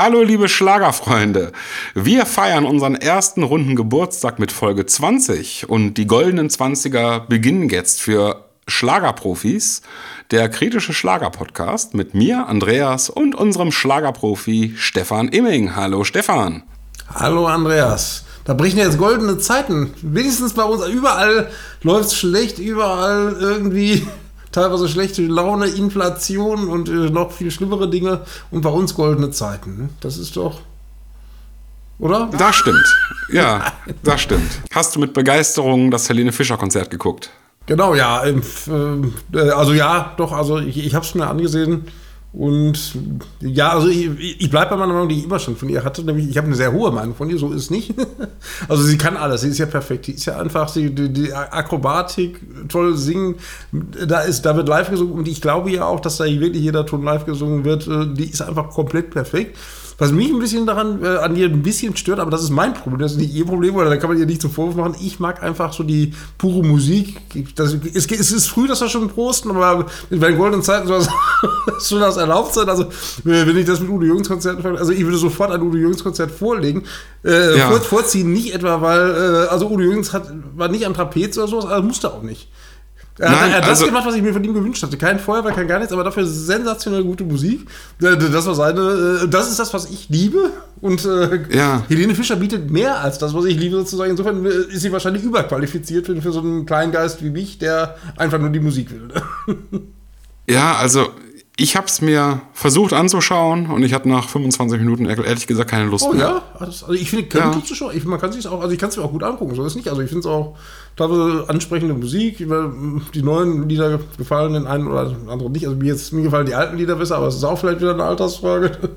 Hallo liebe Schlagerfreunde. Wir feiern unseren ersten runden Geburtstag mit Folge 20 und die goldenen 20er beginnen jetzt für Schlagerprofis, der kritische Schlagerpodcast mit mir, Andreas und unserem Schlagerprofi Stefan Imming. Hallo Stefan. Hallo Andreas. Da brechen jetzt goldene Zeiten. Wenigstens bei uns überall läuft es schlecht, überall irgendwie teilweise schlechte Laune, Inflation und äh, noch viel schlimmere Dinge und bei uns goldene Zeiten. Ne? Das ist doch. Oder? Das stimmt. Ja, das stimmt. Hast du mit Begeisterung das Helene Fischer Konzert geguckt? Genau, ja. Äh, äh, also ja, doch, also ich, ich habe es mir angesehen. Und ja, also ich, ich bleibe bei meiner Meinung, die ich immer schon von ihr hatte. Nämlich, ich habe eine sehr hohe Meinung von ihr, so ist es nicht. also sie kann alles, sie ist ja perfekt. Die ist ja einfach, sie, die, die Akrobatik, toll singen. Da, ist, da wird live gesungen und ich glaube ja auch, dass da wirklich jeder Ton live gesungen wird. Äh, die ist einfach komplett perfekt. Was mich ein bisschen daran, äh, an ihr ein bisschen stört, aber das ist mein Problem, das ist nicht ihr Problem, oder da kann man ihr nicht zum Vorwurf machen. Ich mag einfach so die pure Musik. Das, es, es ist früh, dass wir schon prosten, aber bei den goldenen Zeiten soll das, soll das erlaubt sein. Also, wenn ich das mit Udo Jürgens Konzerten also ich würde sofort ein Udo Jürgens Konzert vorlegen. Äh, ja. vor, vorziehen, nicht etwa, weil, äh, also Udo Jürgens hat, war nicht am Trapez oder sowas, aber musste auch nicht. Er hat, Nein, er hat also, das gemacht, was ich mir von ihm gewünscht hatte. Kein Feuerwehr, kein gar nichts, aber dafür sensationell gute Musik. Das war seine, äh, das ist das, was ich liebe. Und äh, ja. Helene Fischer bietet mehr als das, was ich liebe, sozusagen. Insofern äh, ist sie wahrscheinlich überqualifiziert für, für so einen kleinen Geist wie mich, der einfach nur die Musik will. Ja, also ich habe es mir versucht anzuschauen und ich hatte nach 25 Minuten ehrlich gesagt keine Lust oh, mehr. ja? Also ich finde, ja. Ich, man kann sich auch, also ich kann es mir auch gut angucken, so ist nicht. Also ich finde es auch teilweise ansprechende Musik. Die neuen Lieder gefallen den einen oder anderen nicht. Also mir, jetzt, mir gefallen die alten Lieder besser, aber es ist auch vielleicht wieder eine Altersfrage.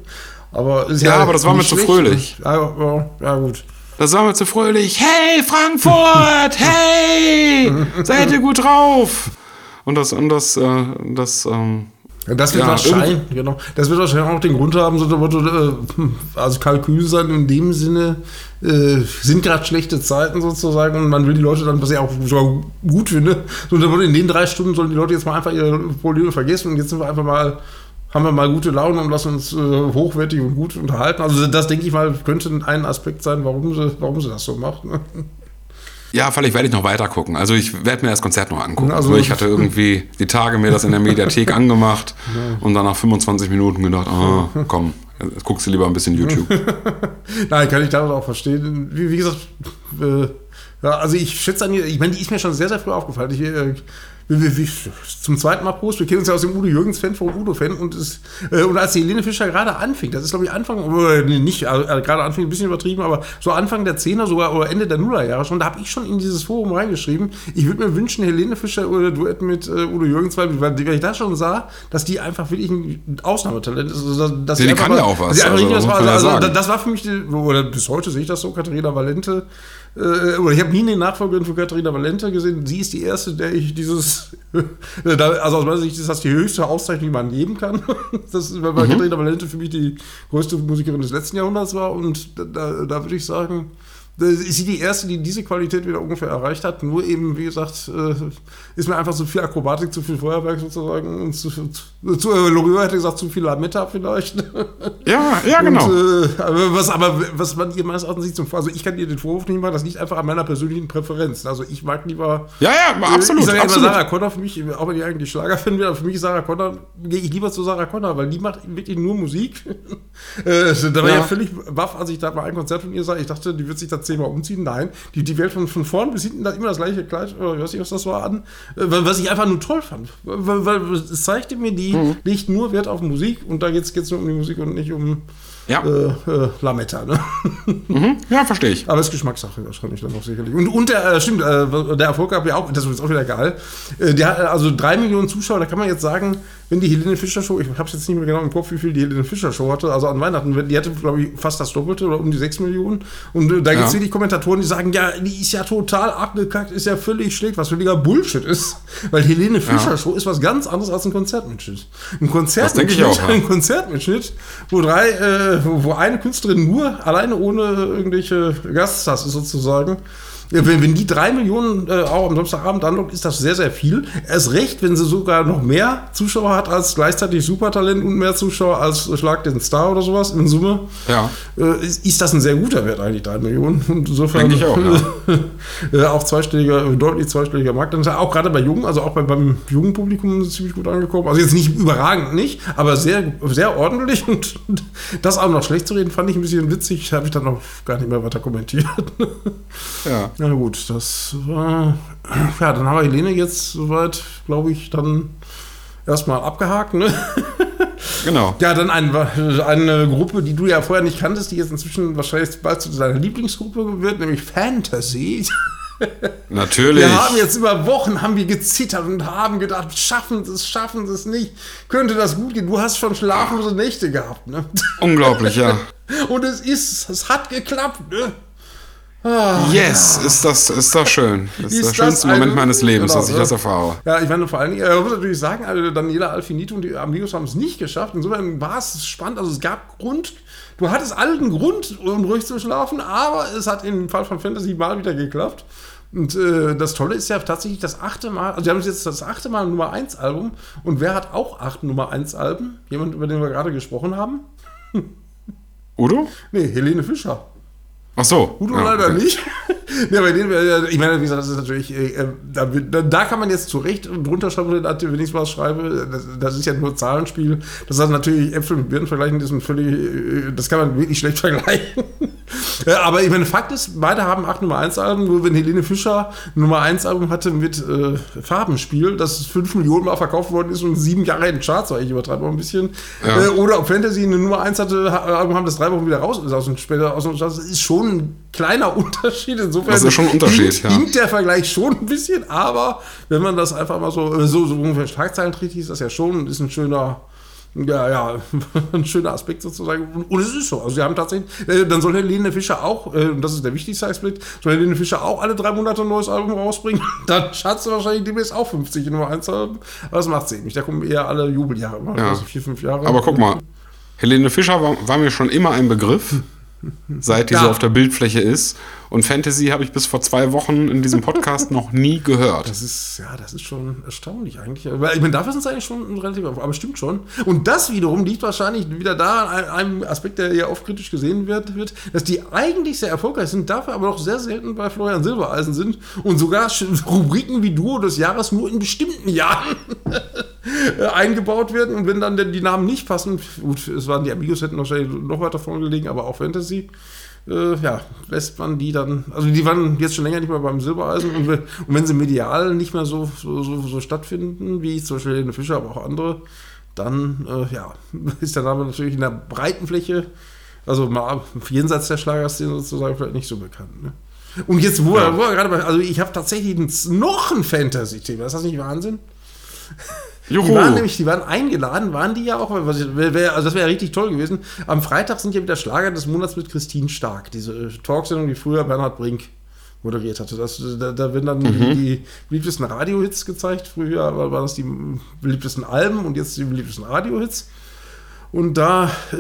Aber ja, ja, aber das war mir zu fröhlich. Ja, ja, gut. Das war mir zu fröhlich. Hey, Frankfurt! hey! Seid ihr gut drauf? Und das, und das, äh, das, ähm, das wird ja, wahrscheinlich, genau. Das wird wahrscheinlich auch den Grund haben, so äh, also Kalkül sein in dem Sinne, äh, sind gerade schlechte Zeiten sozusagen und man will die Leute dann, was ich auch sogar gut finde, so in den drei Stunden sollen die Leute jetzt mal einfach ihre Probleme vergessen und jetzt sind wir einfach mal, haben wir mal gute Laune und lassen uns äh, hochwertig und gut unterhalten. Also das denke ich mal, könnte ein Aspekt sein, warum sie, warum sie das so macht. Ne? Ja, vielleicht werde ich noch weiter gucken. Also ich werde mir das Konzert noch angucken. Also, ich hatte irgendwie die Tage mir das in der Mediathek angemacht und dann nach 25 Minuten gedacht, ah, komm, jetzt guckst du lieber ein bisschen YouTube. Nein, kann ich das auch verstehen. Wie, wie gesagt, äh, ja, also ich schätze an ihr, ich meine, die ist mir schon sehr, sehr früh aufgefallen. Ich, äh, zum zweiten Mal Prost. Wir kennen uns ja aus dem Udo Jürgens-Fan vom Udo-Fan und, äh, und als die Helene Fischer gerade anfing, das ist glaube ich Anfang, oder nicht, also, gerade Anfang ein bisschen übertrieben, aber so Anfang der 10er sogar oder Ende der Nullerjahre schon, da habe ich schon in dieses Forum reingeschrieben, ich würde mir wünschen, Helene Fischer oder Duett mit äh, Udo Jürgens, weil, weil ich da schon sah, dass die einfach wirklich ein Ausnahmetalent ist. Also, dass die, die kann ja auch was. Also, das, war, also, das war für mich, die, oder bis heute sehe ich das so, Katharina Valente, äh, oder ich habe nie eine Nachfolgerin von Katharina Valente gesehen. Sie ist die erste, der ich dieses, also aus meiner Sicht ist das die höchste Auszeichnung, die man geben kann. Das, weil mhm. Katharina Valente für mich die größte Musikerin des letzten Jahrhunderts war. Und da, da würde ich sagen, ist sie die erste, die diese Qualität wieder ungefähr erreicht hat. Nur eben, wie gesagt, äh, ist mir einfach zu viel Akrobatik, zu viel Feuerwerk sozusagen und zu, zu, zu äh, Loriot hätte gesagt, zu viel Lametta vielleicht. Ja, ja, genau. Und, äh, aber, was, aber was man ihr meines Erachtens nicht zum Also ich kann ihr den Vorwurf nicht machen, das liegt einfach an meiner persönlichen Präferenz. Also ich mag lieber. Ja, ja, absolut. Ich sage immer Sarah Connor für mich, auch wenn ich eigentlich Schlagerfan bin, aber für mich ist Sarah Connor, gehe ich lieber zu Sarah Connor, weil die macht wirklich nur Musik. äh, da war ja. ja völlig baff, als ich da mal ein Konzert von ihr sah. Ich dachte, die wird sich da zehnmal umziehen. Nein, die, die wählt von, von vorn bis hinten da immer das gleiche Kleid, oder ich weiß nicht, was das war, an. Äh, was ich einfach nur toll fand. Weil, weil es zeigte mir, die mhm. legt nur Wert auf Musik und da geht es nur um die Musik und nicht um ja. äh, äh, Lametta. Ne? Mhm. Ja, verstehe ich. Aber es ist Geschmackssache wahrscheinlich dann auch sicherlich. Und, und der, äh, stimmt, äh, der Erfolg gab ja auch, das ist auch wieder geil. Äh, der, also drei Millionen Zuschauer, da kann man jetzt sagen, wenn die Helene Fischer Show, ich habe es jetzt nicht mehr genau im Kopf, wie viel die Helene Fischer Show hatte, also an Weihnachten, die hatte, glaube ich, fast das Doppelte oder um die sechs Millionen. Und äh, da gibt es ja. wirklich Kommentatoren, die sagen, ja, die ist ja total abgekackt, ist ja völlig schlecht, was völliger Bullshit ist. Weil Helene Fischer ja. Show ist was ganz anderes als ein Konzertmitschnitt. Ein Konzertmitschnitt, auch, ja. ein Konzertmitschnitt, wo drei, äh, wo, eine Künstlerin nur alleine ohne irgendwelche Gaststars ist sozusagen Ja, wenn, wenn die drei Millionen äh, auch am Samstagabend anlockt, ist das sehr, sehr viel. Erst recht, wenn sie sogar noch mehr Zuschauer hat als gleichzeitig Supertalent und mehr Zuschauer als Schlag den Star oder sowas in Summe. Ja. Äh, ist, ist das ein sehr guter Wert eigentlich, drei Millionen. Und insofern Denke ich auch, äh, auch zweistelliger, deutlich zweistelliger Markt. Auch gerade bei Jungen, also auch bei, beim jungen Publikum ziemlich gut angekommen. Also jetzt nicht überragend nicht, aber sehr, sehr ordentlich. Und, das auch noch schlecht zu reden, fand ich ein bisschen witzig. Habe ich dann noch gar nicht mehr weiter kommentiert. Ja. Na gut, das war. Ja, dann haben wir Helene jetzt soweit, glaube ich, dann erstmal abgehakt. Ne? Genau. Ja, dann ein, eine Gruppe, die du ja vorher nicht kanntest, die jetzt inzwischen wahrscheinlich bald zu deiner Lieblingsgruppe wird, nämlich Fantasy. Natürlich. Wir haben jetzt über Wochen haben wir gezittert und haben gedacht, schaffen sie es, schaffen sie es nicht. Könnte das gut gehen? Du hast schon schlaflose Nächte gehabt, ne? Unglaublich, ja. Und es ist, es hat geklappt, ne? Ah, Yes, ist das, ist das schön. Das ist, Ist der schönste eine- Moment meines Lebens, Genau, dass ich ja. das erfahre. Ja, ich meine, vor allen Dingen, äh, man muss natürlich sagen, also Daniela Alfinito und die Amigos haben es nicht geschafft. Insofern war es spannend. Also es gab Grund, du hattest allen Grund, um ruhig zu schlafen, aber es hat im Fall von Fantasy mal wieder geklappt. Und äh, das Tolle ist ja tatsächlich das achte Mal, also wir haben jetzt das achte Mal Nummer 1 Album. Und wer hat auch acht Nummer 1 Alben? Jemand, über den wir gerade gesprochen haben? Udo? Nee, Helene Fischer. Ach so. Udo Ja, leider okay. nicht. ja, bei denen, wär- ich meine, wie gesagt, das ist natürlich, äh, äh, da, da, kann man jetzt zu Recht drunter schreiben, wenn ich was schreibe, das, das ist ja nur Zahlenspiel. Das hat natürlich Äpfel mit Birnen vergleichen, das ist völlig, äh, das kann man wirklich schlecht vergleichen. Äh, Aber ich meine, Fakt ist, beide haben acht Nummer 1 Alben, nur wenn Helene Fischer ein Nummer 1 Album hatte mit äh, Farbenspiel, das fünf Millionen Mal verkauft worden ist und sieben Jahre in den Charts war, ich übertreibe mal ein bisschen. Ja. Äh, oder ob Fantasy eine Nummer 1 hatte, haben das drei Wochen wieder raus ist aus dem später aus. Das ist schon ein kleiner Unterschied. Insofern Das ist schon ein Unterschied, hinkt, ja. hinkt der Vergleich schon ein bisschen, aber wenn man das einfach mal so, äh, so, so ungefähr Schlagzeilen trägt, ist das ja schon, ist ein schöner, ja, ja, ein schöner Aspekt sozusagen. Und, es ist so. Also, sie haben tatsächlich, äh, dann soll Helene Fischer auch, äh, und das ist der wichtigste Aspekt, soll Helene Fischer auch alle drei Monate ein neues Album rausbringen. Dann hat sie wahrscheinlich demnächst auch 50 Nummer 1 Alben. Aber das macht sie nicht. Da kommen eher alle Jubeljahre, Ja. also vier, fünf Jahre. Aber guck mal, Helene Fischer war, war mir schon immer ein Begriff, seit die Ja. so auf der Bildfläche ist. Und Fantasy habe ich bis vor zwei Wochen in diesem Podcast noch nie gehört. Das ist, ja, das ist schon erstaunlich eigentlich. Weil, ich meine, dafür sind es eigentlich schon relativ, aber stimmt schon. Und das wiederum liegt wahrscheinlich wieder da an einem Aspekt, der ja oft kritisch gesehen wird, wird, dass die eigentlich sehr erfolgreich sind, dafür aber noch sehr selten bei Florian Silbereisen sind und sogar Rubriken wie Duo des Jahres nur in bestimmten Jahren eingebaut werden. Und wenn dann denn die Namen nicht passen, gut, es waren die Amigos, hätten wahrscheinlich noch weiter vorne gelegen, aber auch Fantasy äh, ja, lässt man die dann, also die waren jetzt schon länger nicht mehr beim Silbereisen und, und wenn sie medial nicht mehr so, so, so, so stattfinden, wie zum Beispiel Helene Fischer, aber auch andere, dann äh, ja, ist der Name natürlich in der breiten Fläche, also mal jenseits der Schlagerszene sozusagen vielleicht nicht so bekannt. Ne? Und jetzt, wo, Ja. er, wo er gerade bei, also ich habe tatsächlich noch ein Fantasy-Thema, ist das nicht Wahnsinn? Die Juhu. waren nämlich, die waren eingeladen, waren die ja auch, was ich, wär, also das wäre ja richtig toll gewesen. Am Freitag sind ja wieder Schlager des Monats mit Christine Stark, diese äh, Talksendung, die früher Bernhard Brink moderiert hatte. Das, da, da werden dann Mhm. die beliebtesten Radiohits gezeigt. Früher war, war das die beliebtesten Alben und jetzt die beliebtesten Radiohits. Und da äh,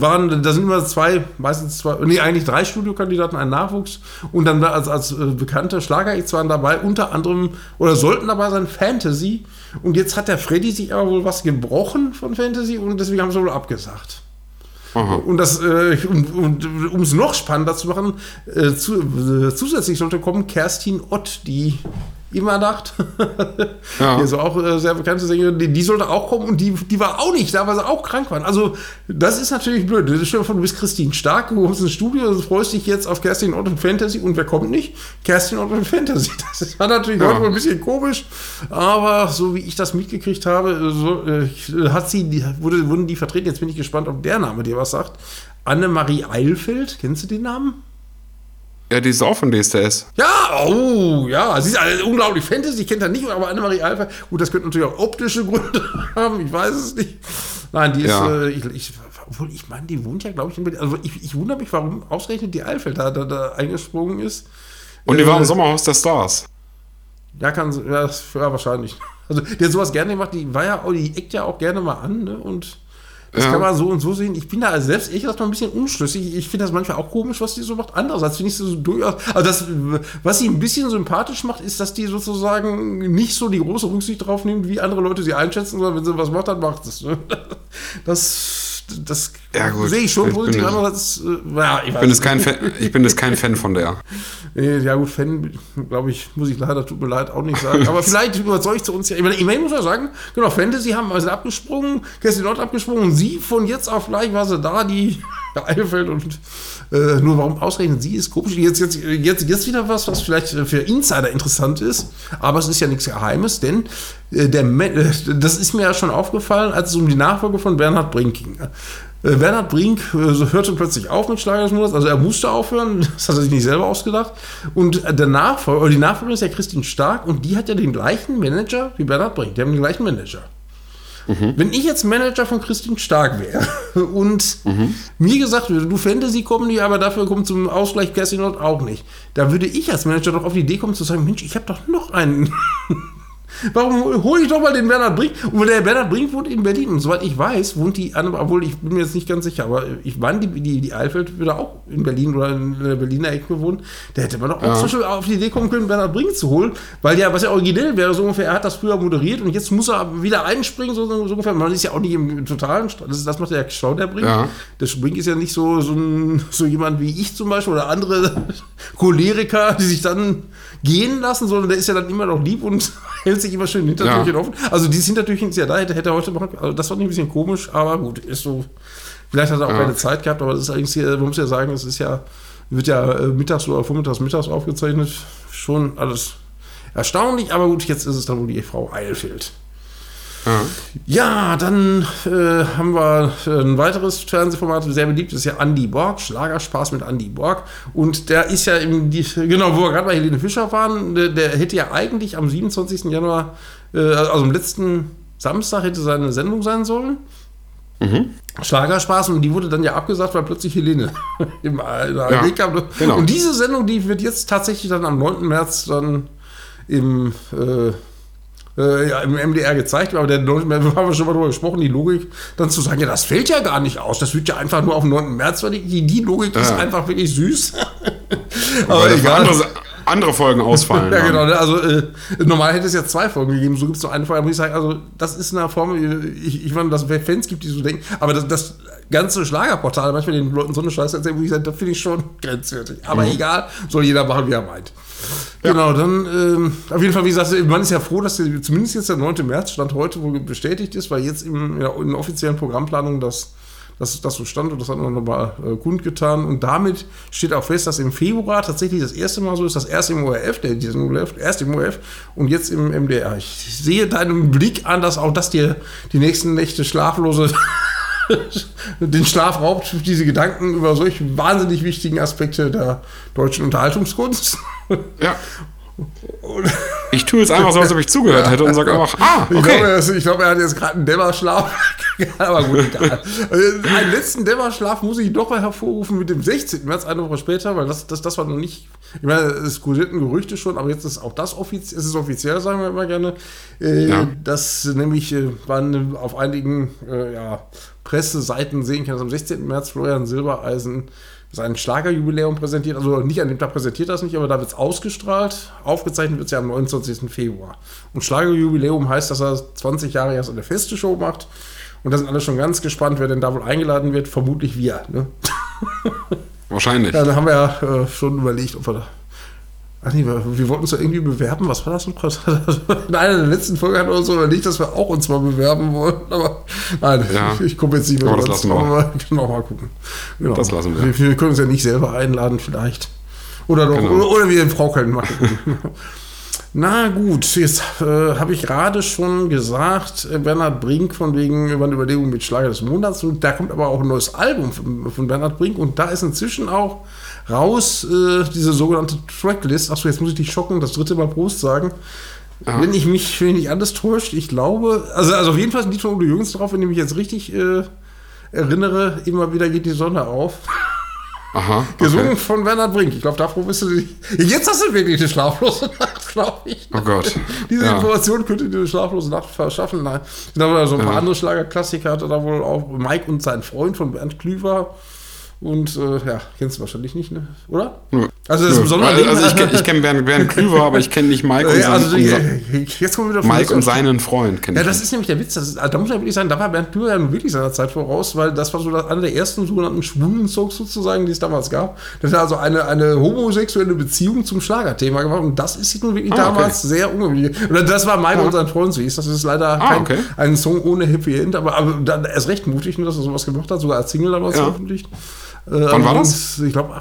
waren, da sind immer zwei, meistens zwei, nee, eigentlich drei Studiokandidaten, ein Nachwuchs und dann als, als äh, bekannte Schlager-Acts waren dabei, unter anderem, oder sollten dabei sein, Fantasy. Und jetzt hat der Freddy sich aber wohl was gebrochen von Fantasy und deswegen haben sie wohl abgesagt. Aha. Und das, äh, um es noch spannender zu machen, äh, zu, äh, zusätzlich sollte kommen Kerstin Ott, die immer Nacht, Ja. die ist auch äh, sehr bekannte Sängerin, die, die sollte auch kommen und die, die war auch nicht da, weil sie auch krank waren. Also, das ist natürlich blöd. Stell dir vor, du bist Christine Stark, du kommst ins Studio, du freust dich jetzt auf Kerstin Ott und Fantasy und wer kommt nicht? Kerstin Ott und Fantasy. Das ist war natürlich Ja. heute ein bisschen komisch, aber so wie ich das mitgekriegt habe, so, äh, hat sie, die, wurde, wurden die vertreten. Jetzt bin ich gespannt, ob der Name dir was sagt. Annemarie Eilfeld, kennst du den Namen? Ja, die ist auch von DSDS. Ja, oh, ja, sie ist also unglaublich Fantasy, ich kenne da nicht, aber Annemarie Eilfeld, gut, das könnte natürlich auch optische Gründe haben, ich weiß es nicht. Nein, die ist, Ja. äh, ich, ich, obwohl, ich meine, die wohnt ja, glaube ich, in Berlin. Also ich, ich wundere mich, warum ausgerechnet die Eilfeld da, da, da eingesprungen ist. Und die Äh, war im Sommerhaus der Stars. Ja, kann ja, das- ja, wahrscheinlich. Also, der hat sowas gerne gemacht, die war ja auch, die eckt ja auch gerne mal an, ne? Und Das Ja. kann man so und so sehen. Ich bin da selbst ehrlich gesagt mal ein bisschen unschlüssig. Ich finde das manchmal auch komisch, was die so macht. Andererseits finde ich sie so durchaus. Also das, was sie ein bisschen sympathisch macht, ist, dass die sozusagen nicht so die große Rücksicht drauf nimmt, wie andere Leute sie einschätzen, sondern wenn sie was macht, dann macht sie es. ne? Das, das Ja, gut. sehe ich schon positiv. Andererseits, äh, ja, ich bin, jetzt kein Fan, ich bin jetzt kein Fan von der. Ja gut, Fan, glaube ich, muss ich leider, tut mir leid, auch nicht sagen. Aber vielleicht überzeugt sie uns ja. Ich meine, immerhin muss man sagen, genau, Fantasy haben also abgesprungen, Cassie Lott abgesprungen und sie von jetzt auf gleich war sie da, die Eifeld und äh, nur warum ausrechnen sie ist komisch. Jetzt, jetzt, jetzt, jetzt wieder was, was vielleicht äh, für Insider interessant ist, aber es ist ja nichts Geheimes, denn äh, der, äh, das ist mir ja schon aufgefallen, als es um die Nachfolge von Bernhard Brink ging. Äh, Bernhard Brink äh, hörte plötzlich auf mit Schlager des Monats, also er musste aufhören, das hat er sich nicht selber ausgedacht. Und der Nachfolger, die Nachfolgerin ist ja Christine Stark und die hat ja den gleichen Manager wie Bernhard Brink, die haben den gleichen Manager. Wenn ich jetzt Manager von Christine Stark wäre und mir gesagt würde, du Fantasy kommen die, aber dafür kommt zum Ausgleich Cassie Not auch nicht, da würde ich als Manager doch auf die Idee kommen zu sagen, Mensch, ich habe doch noch einen. Warum hole ich doch mal den Bernhard Brink? Und der Bernhard Brink wohnt in Berlin. Und soweit ich weiß, wohnt die, obwohl ich bin mir jetzt nicht ganz sicher, aber ich meine, die, die, die Eifeld würde auch in Berlin oder in der Berliner Ecke wohnen. Da hätte man doch auch Ja. zum auf die Idee kommen können, Bernhard Brink zu holen, weil ja, was ja originell wäre, so ungefähr, er hat das früher moderiert und jetzt muss er wieder einspringen, so, so ungefähr. Man ist ja auch nicht im totalen, St- das, das macht der Schau, der Brink. Ja. Der Brink ist ja nicht so, so, ein, so jemand wie ich zum Beispiel oder andere Choleriker, die sich dann gehen lassen, sondern der ist ja dann immer noch lieb und hält sich immer schön Hintertürchen Ja. offen. Also dieses Hintertürchen ist ja da, hätte, hätte er heute machen also das war ein bisschen komisch, aber gut, ist so. Vielleicht hat er auch Ja. keine Zeit gehabt, aber das ist eigentlich, hier, man muss ja sagen, es ist ja, wird ja äh, mittags oder vormittags, mittags aufgezeichnet. Schon alles erstaunlich, aber gut, jetzt ist es dann wohl die Frau Eilfeld. Ja. Dann äh, haben wir äh, ein weiteres Fernsehformat, sehr beliebt, das ist ja Andy Borg, Schlagerspaß mit Andy Borg. Und der ist ja im, genau, wo wir gerade bei Helene Fischer waren, der, der hätte ja eigentlich am 27. Januar, äh, also am letzten Samstag hätte seine Sendung sein sollen. Schlagerspaß und die wurde dann ja abgesagt, weil plötzlich Helene im ARD Ja, kam. genau. Und diese Sendung, die wird jetzt tatsächlich dann am 9. März dann im äh, äh, ja, im MDR gezeigt, aber der 9. März, haben wir schon mal drüber gesprochen, die Logik, dann zu sagen, ja, das fällt ja gar nicht aus, das wird ja einfach nur auf den 9. März verlegt. Die, die Logik ist Ja. einfach wirklich süß. Aber aber egal. Andere, Folgen ausfallen. Ja, genau. ne? Also äh, normal hätte es ja zwei Folgen gegeben, so gibt es nur eine Folge. Muss ich sagen, also das ist eine Form, äh, ich, ich meine, dass es Fans gibt, die so denken, aber das, das ganze Schlagerportal, manchmal den Leuten so eine Scheiße erzählen, wo ich sage, das finde ich schon grenzwertig. Aber egal, soll jeder machen, wie er meint. Genau, dann ähm, auf jeden Fall, wie gesagt, man ist ja froh, dass der, zumindest jetzt der 9. März Stand heute wohl bestätigt ist, weil jetzt im, ja, in der offiziellen Programmplanung das dass das so stand und das hat man nochmal äh, kundgetan. Und damit steht auch fest, dass im Februar tatsächlich das erste Mal so ist, das erste im ORF, der diesen ORF, erst im ORF und jetzt im MDR. Ich sehe deinen Blick an, dass auch das dir die nächsten Nächte schlaflose den Schlaf raubt, diese Gedanken über solch wahnsinnig wichtigen Aspekte der deutschen Unterhaltungskunst. Ja. Ich tue jetzt einfach so, als ob ich zugehört hätte und sage einfach, ah, Ich, okay. glaube, er, ich glaube, er hat jetzt gerade einen Dämmerschlaf. Aber gut, egal. Äh, einen letzten Dämmerschlaf muss ich doch mal hervorrufen mit dem 16. März, eine Woche später, weil das, das, das war noch nicht. Ich meine, es kursierten Gerüchte schon, aber jetzt ist auch das offiziell, es ist offiziell, sagen wir immer gerne. Äh, Ja. Das nämlich äh, waren auf einigen äh, ja, Presseseiten sehen kann, dass am 16. März Florian Silbereisen sein Schlagerjubiläum präsentiert. Also nicht an dem Tag präsentiert das nicht, aber da wird es ausgestrahlt. Aufgezeichnet wird es ja am 29. Februar. Und Schlagerjubiläum heißt, dass er 20 Jahre erst eine feste Show macht. Und da sind alle schon ganz gespannt, wer denn da wohl eingeladen wird. Vermutlich wir. Ne? Wahrscheinlich. Ja, da haben wir ja äh, schon überlegt, ob wir da. Ach nee, wir, wir wollten uns ja irgendwie bewerben. Was war das noch? In einer der letzten Folgen hatten wir uns überlegt, dass wir auch uns mal bewerben wollen. Aber nein, Ja. ich komme jetzt nicht mehr Aber das dazu. lassen wir. Aber genau, mal gucken. Genau. Das lassen wir. wir. Wir können uns ja nicht selber einladen, vielleicht. Oder doch, Genau. oder, oder wir in Frau können machen. Na gut, jetzt äh, habe ich gerade schon gesagt, äh, Bernhard Brink von wegen über eine Überlegung mit Schlager des Monats. Und da kommt aber auch ein neues Album von, von Bernhard Brink. Und da ist inzwischen auch raus äh, diese sogenannte Tracklist. Achso, jetzt muss ich dich schocken, das dritte Mal Prost sagen. Ja. Wenn ich mich, wenn nicht alles täuscht, ich glaube, also, also auf jeden Fall sind die von Udo Jürgens drauf, wenn ich mich jetzt richtig äh, erinnere, immer wieder geht die Sonne auf. Aha. Gesungen Okay. von Bernhard Brink. Ich glaube, davor bist du dich. Jetzt hast du wirklich eine schlaflose Nacht. glaube ich. Oh Gott. Diese Ja. Information könnte dir eine schlaflose Nacht verschaffen. Nein. Da war so ein paar Ja. andere Schlagerklassiker, hatte da wohl auch Mike und sein Freund von Bernd Klüver. Und äh, ja, kennst du wahrscheinlich nicht, ne? oder? Nö. Also das Nö. besondere also, also ich kenne ich kenn Bernd, Bernd Klüver, aber ich kenne nicht Mike und, Ja, also, wir wieder von Mike und seinen Freund. Ja, das ist nämlich der Witz. Das ist, also, da muss man wirklich sagen, da war Bernd Klüver ja nun wirklich seiner Zeit voraus, weil das war so das, einer der ersten sogenannten schwulen Songs sozusagen, die es damals gab. Das hat also eine, eine homosexuelle Beziehung zum Schlagerthema gemacht und das ist nun wirklich Ah, okay. damals sehr ungewöhnlich. Oder das war Mike und sein Freund so hieß. Das ist leider Ah, kein, okay. ein Song ohne Happy End, aber, aber dann erst recht mutig, dass er sowas gemacht hat, sogar als Single damals Ja. veröffentlicht. Wann war das? Ich glaube,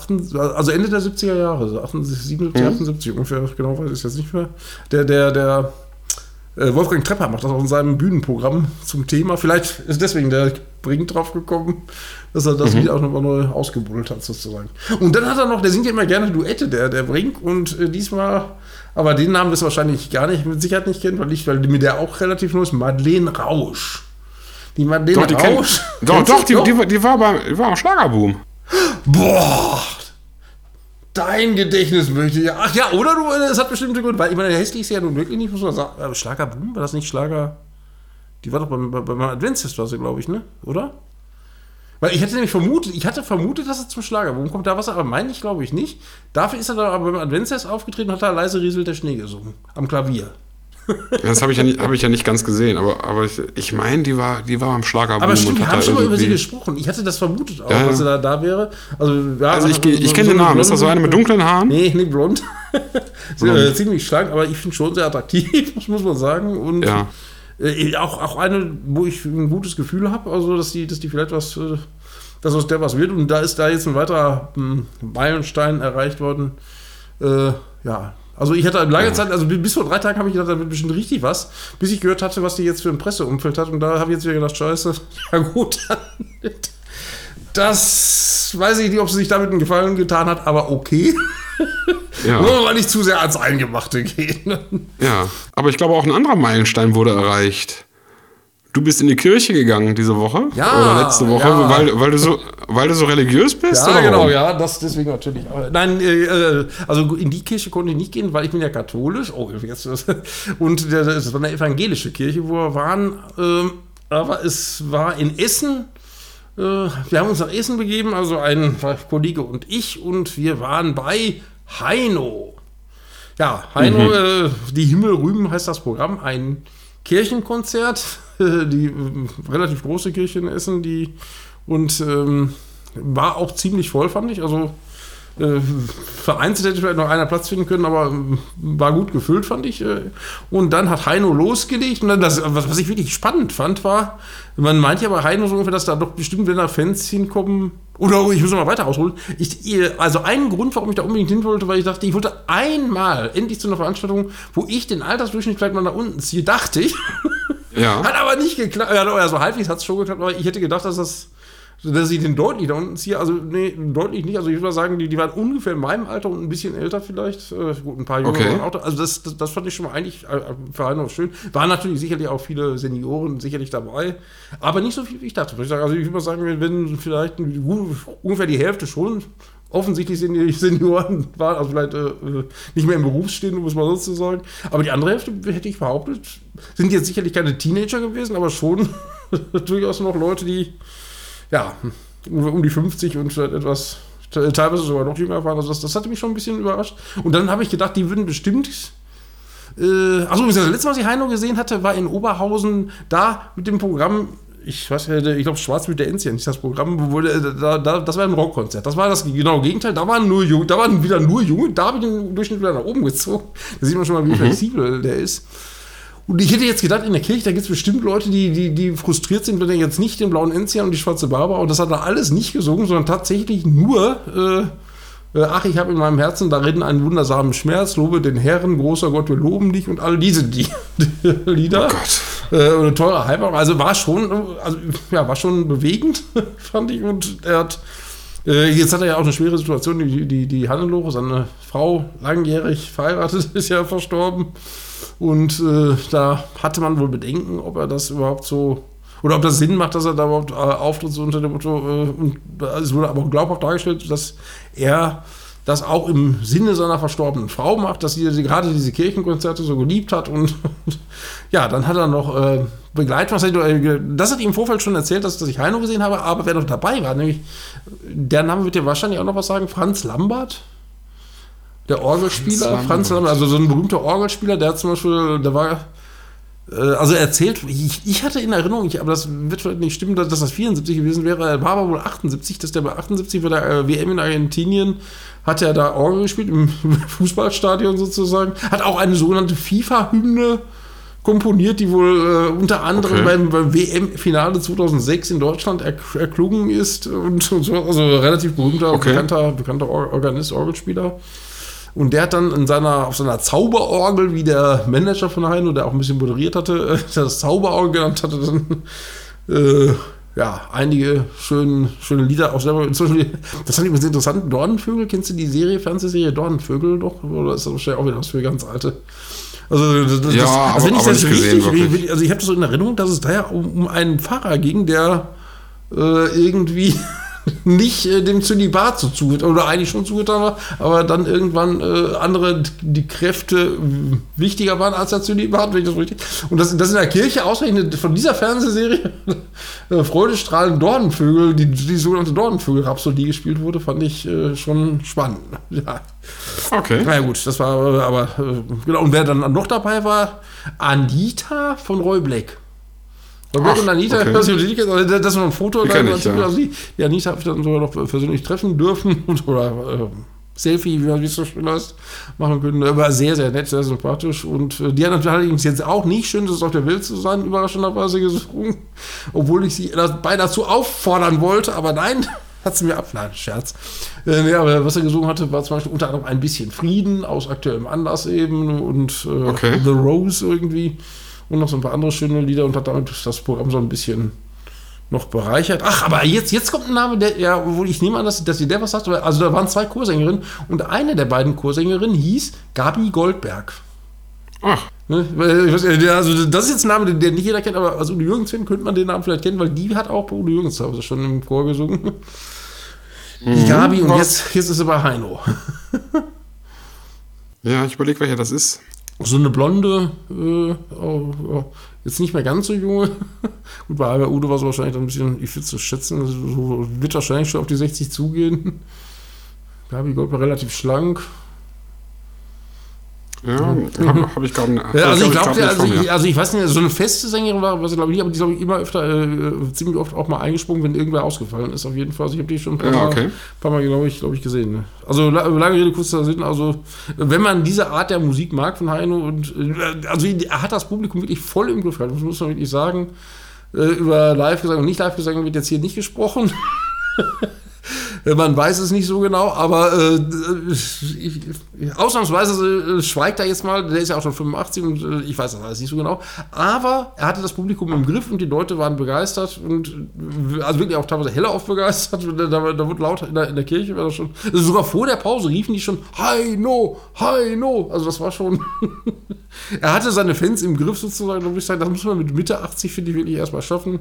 also Ende der 70er Jahre, so 78, 77, Mhm. 78 ungefähr, genau weiß ich jetzt nicht mehr. Der, der, der äh, Wolfgang Trepper macht das auch in seinem Bühnenprogramm zum Thema. Vielleicht ist deswegen der Brink drauf gekommen, dass er das Lied auch nochmal neu ausgebuddelt hat, sozusagen. Und dann hat er noch, der singt ja immer gerne Duette, der, der Brink, und äh, diesmal, aber den Namen wirst du wahrscheinlich gar nicht, mit Sicherheit nicht kennen, weil ich, weil mir der auch relativ neu ist, Madeleine Rausch. Die Madeleine Doch, die kenn, Rausch. doch, Kennst doch, du? die, die, war- die, war beim, die war am Schlagerboom. Boah! Dein Gedächtnis möchte ich. Ach ja, oder du, es hat bestimmte Gründe, weil ich meine, der hässlich ist ja nun wirklich nicht, muss man sagen. Aber Schlagerboom, war das nicht Schlager? Die war doch beim, beim, Adventsfest, war sie, glaube ich, ne? Oder? Weil ich hätte nämlich vermutet, ich hatte vermutet, dass er zum Schlagerboom kommt, da was er, aber meine ich, glaube ich, nicht. Dafür ist er aber beim Adventsfest aufgetreten und hat da leise rieselt der Schnee gesungen. Am Klavier. Das habe ich, ja nicht- hab ich ja nicht ganz gesehen, aber, aber ich, ich meine, die war, die war am Schlagerboom. Aber stimmt, wir haben schon mal über sie gesprochen. Ich hatte das vermutet auch, Ja, dass er da, da wäre. Also, ja, Also ich, ich kenne so den Namen. Ist das so eine mit dunklen Haaren? Nee, nicht blond. Sie, äh, ziemlich schlank, aber ich finde schon sehr attraktiv, muss man sagen. Und Ja. äh, auch, auch eine, wo ich ein gutes Gefühl habe, also dass die, dass die vielleicht was, äh, dass aus der was wird. Und da ist da jetzt ein weiterer hm, Meilenstein erreicht worden. Äh, ja. Also ich hatte lange Zeit, also bis vor drei Tagen habe ich gedacht, da wird bestimmt richtig was, bis ich gehört hatte, was die jetzt für ein Presseumfeld hat. Und da habe ich jetzt wieder gedacht, scheiße, ja gut, dann, das weiß ich nicht, ob sie sich damit einen Gefallen getan hat, aber okay. Ja. Nur mal nicht zu sehr ans Eingemachte gehen. Ja, aber ich glaube auch ein anderer Meilenstein wurde erreicht. Du bist in die Kirche gegangen diese Woche Ja, oder letzte Woche, ja. weil, weil, du so, weil du so religiös bist? Ja, genau, warum? ja, das deswegen natürlich. Nein, äh, äh, also in die Kirche konnte ich nicht gehen, weil ich bin ja katholisch. Oh, jetzt und das war eine evangelische Kirche, wo wir waren. Ähm, aber es war in Essen. Äh, wir haben uns nach Essen begeben, also ein Kollege und ich, und wir waren bei Heino. Ja, Heino, äh, die Himmel rühmen heißt das Programm, ein Kirchenkonzert, die äh, relativ große Kirche in Essen, die und ähm, war auch ziemlich voll, fand ich. Also äh, vereinzelt hätte vielleicht noch einer Platz finden können, aber ähm, war gut gefüllt, fand ich. Äh. Und dann hat Heino losgelegt. Und dann das, was, was ich wirklich spannend fand, war, man meint ja bei Heino so ungefähr, dass da doch bestimmt, wenn da Fans hinkommen, oder ich muss mal weiter ausholen. Ich, also ein Grund, warum ich da unbedingt hin wollte, weil ich dachte, ich wollte einmal endlich zu einer Veranstaltung, wo ich den Altersdurchschnitt vielleicht mal nach unten ziehe, dachte ich. Ja. Hat aber nicht geklappt. Ja, also halbwegs hat es schon geklappt, aber ich hätte gedacht, dass das. Dass ich den deutlich da unten ziehe, also nee, deutlich nicht. Also ich würde mal sagen, die, die waren ungefähr in meinem Alter und ein bisschen älter vielleicht. Äh, gut, ein paar Jüngere Okay. waren auch da. Also das, das, das fand ich schon mal eigentlich äh, für einen auch schön. Waren natürlich sicherlich auch viele Senioren sicherlich dabei, aber nicht so viel, wie ich dachte. Also ich würde mal sagen, wenn- vielleicht ungefähr die Hälfte schon offensichtlich sind die Senioren waren, also vielleicht äh, nicht mehr im Berufsstehen, muss man sonst so sagen. Aber die andere Hälfte, hätte ich behauptet, sind jetzt sicherlich keine Teenager gewesen, aber schon durchaus noch Leute, die ja um die 50 und etwas te- teilweise sogar noch jünger waren. Also das, das hatte mich schon ein bisschen überrascht. Und dann habe ich gedacht, die würden bestimmt äh, achso, das letzte Mal, was ich Heino gesehen hatte, war in Oberhausen, da mit dem Programm, ich weiß ja, ich glaube, Schwarz mit der Enzian, nicht das Programm, der, da, da, das war ein Rockkonzert. Das war das genaue Gegenteil. Da waren nur Junge, da waren wieder nur Junge, da habe ich den Durchschnitt wieder nach oben gezogen. Da sieht man schon mal, wie flexibel der ist. Und ich hätte jetzt gedacht, in der Kirche, da gibt es bestimmt Leute, die, die, die frustriert sind, wenn er jetzt nicht den blauen Enzian und die schwarze Barbara, und das hat er alles nicht gesungen, sondern tatsächlich nur, äh, äh, ach, ich habe in meinem Herzen darin einen wundersamen Schmerz, lobe den Herrn, großer Gott, wir loben dich und all diese die, Lieder. Oh Gott. Äh, eine teure Heimat. Also war schon, also, ja, war schon bewegend, fand ich. Und er hat, äh, jetzt hat er ja auch eine schwere Situation. Die, die, die Hannelore, seine Frau, langjährig verheiratet, ist ja verstorben. Und äh, da hatte man wohl Bedenken, ob er das überhaupt so. Oder ob das Sinn macht, dass er da überhaupt äh, auftritt, so unter dem Motto. Äh, und es wurde aber glaubhaft dargestellt, dass er das auch im Sinne seiner verstorbenen Frau macht, dass sie, sie gerade diese Kirchenkonzerte so geliebt hat und ja, dann hat er noch äh, Begleitung. Das hat ihm im Vorfeld schon erzählt, dass, dass ich Heino gesehen habe, aber wer noch dabei war, nämlich der Name wird dir wahrscheinlich auch noch was sagen, Franz Lambert. Der Orgelspieler, Franz, Lambert, also so ein berühmter Orgelspieler, der hat zum Beispiel, der war äh, also er erzählt, ich, ich, hatte in Erinnerung, ich, aber das wird vielleicht nicht stimmen, dass, dass, das 74 gewesen wäre. Er war aber wohl 78, dass der bei 78 bei der äh, WM in Argentinien hat er da Orgel gespielt, im Fußballstadion sozusagen. Hat auch eine sogenannte FIFA-Hymne komponiert, die wohl äh, unter anderem okay. beim, beim WM-Finale 2006 in Deutschland er, erklungen ist und, und, so. Also relativ berühmter, okay. bekannter, bekannter Organist, Orgelspieler. Und der hat dann in seiner, auf seiner Zauberorgel, wie der Manager von Heino, der auch ein bisschen moderiert hatte, das Zauberorgel genannt hatte, dann äh, ja, einige schöne, schöne Lieder auch selber. Inzwischen, das fand ich übrigens interessant. Dornenvögel, kennst du die Serie, Fernsehserie Dornenvögel doch? Oder ist das wahrscheinlich auch wieder was für ganz alte? Also, das, ja, das, also wenn ich das richtig, gesehen, also ich habe das so in Erinnerung, dass es da ja um, um einen Pfarrer ging, der äh, irgendwie nicht äh, dem Zölibat so zugetan oder eigentlich schon zugetan war, aber dann irgendwann äh, andere die Kräfte wichtiger waren als der Zölibat, wenn ich das richtig. Und das, das in der Kirche ausgerechnet von dieser Fernsehserie äh, Freudestrahlen Dornenvögel, die, die sogenannte Dornenvögel-Rhapsodie gespielt wurde, fand ich äh, schon spannend. Ja. Okay. Na ja, gut, das war aber äh, genau. Und wer dann noch dabei war, Anita von Roy Black. Roberto und Anita, okay. das, ist noch ein Foto, die, dann, ich, ja. also die, Anita habe ich dann sogar noch persönlich treffen dürfen oder äh, Selfie, wie es so schön heißt, machen können. War sehr, sehr nett, sehr sympathisch. Und äh, die hat allerdings jetzt auch nicht schön, dass es auf der Welt zu sein, überraschenderweise gesungen, obwohl ich sie beinahe dazu auffordern wollte, aber nein, hat sie mir ab. Nein, Scherz. Äh, nee, aber was er gesungen hatte, war zum Beispiel unter anderem ein bisschen Frieden aus aktuellem Anlass eben und äh, okay. The Rose irgendwie und noch so ein paar andere schöne Lieder und hat damit das Programm so ein bisschen noch bereichert. Ach, aber jetzt, jetzt kommt ein Name, der, ja, wo ich nehme an, dass, dass ihr der was sagt. Also da waren zwei Chorsängerinnen und eine der beiden Chorsängerinnen hieß Gabi Goldberg. Ach. Ne? Also das ist jetzt ein Name, den, nicht jeder kennt, aber als Udo Jürgens könnte man den Namen vielleicht kennen, weil die hat auch bei Udo Jürgens Hause schon im Chor gesungen. Die mhm. Gabi und jetzt, jetzt ist sie bei Heino. ja, ich überlege, welcher das ist so eine blonde, äh, jetzt nicht mehr ganz so junge. Gut, bei Albert Udo war es wahrscheinlich ein bisschen, ich würde es schätzen, so wird wahrscheinlich schon auf die 60 zugehen. Gabi Gold war relativ schlank. Ja, habe hab ich glaube nicht. Ja, also, ich glaub, glaub also, ich, also ich weiß nicht, so eine feste Sängerin war, was ich glaube ich, aber die glaube ich immer öfter, äh, ziemlich oft auch mal eingesprungen, wenn irgendwer ausgefallen ist, auf jeden Fall. Also ich habe die schon ein paar ja, okay. Mal, paar mal glaube ich, glaub ich, gesehen. Ne? Also lange Rede, kurzer Sinn, also wenn man diese Art der Musik mag von Heino und äh, also er hat das Publikum wirklich voll im Griff gehabt, das muss man wirklich sagen. Äh, über Live-Gesang und nicht Live-Gesang wird jetzt hier nicht gesprochen. Man weiß es nicht so genau, aber äh, ich, ausnahmsweise äh, schweigt er jetzt mal. Der ist ja auch schon 85 und äh, ich weiß das alles nicht so genau. Aber er hatte das Publikum im Griff und die Leute waren begeistert und äh, also wirklich auch teilweise heller begeistert. Da, da, da wurde laut in der, in der Kirche, war das schon. Also sogar vor der Pause riefen die schon Hi no, Hi no. Also das war schon. er hatte seine Fans im Griff sozusagen. Da muss ich sagen, das muss man mit Mitte 80 finde ich wirklich erstmal schaffen.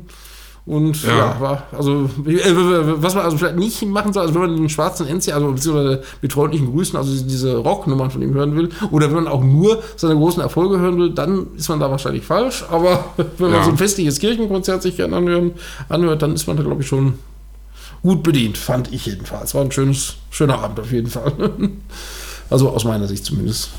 Und ja, ja war, also, äh, was man also vielleicht nicht machen soll, also wenn man den schwarzen NC, also beziehungsweise mit freundlichen Grüßen, also diese Rocknummern von ihm hören will, oder wenn man auch nur seine großen Erfolge hören will, dann ist man da wahrscheinlich falsch. Aber wenn man ja. so ein festliches Kirchenkonzert sich gerne anhören, anhört, dann ist man da, glaube ich, schon gut bedient, fand ich jedenfalls. War ein schönes, schöner Abend auf jeden Fall. also aus meiner Sicht zumindest.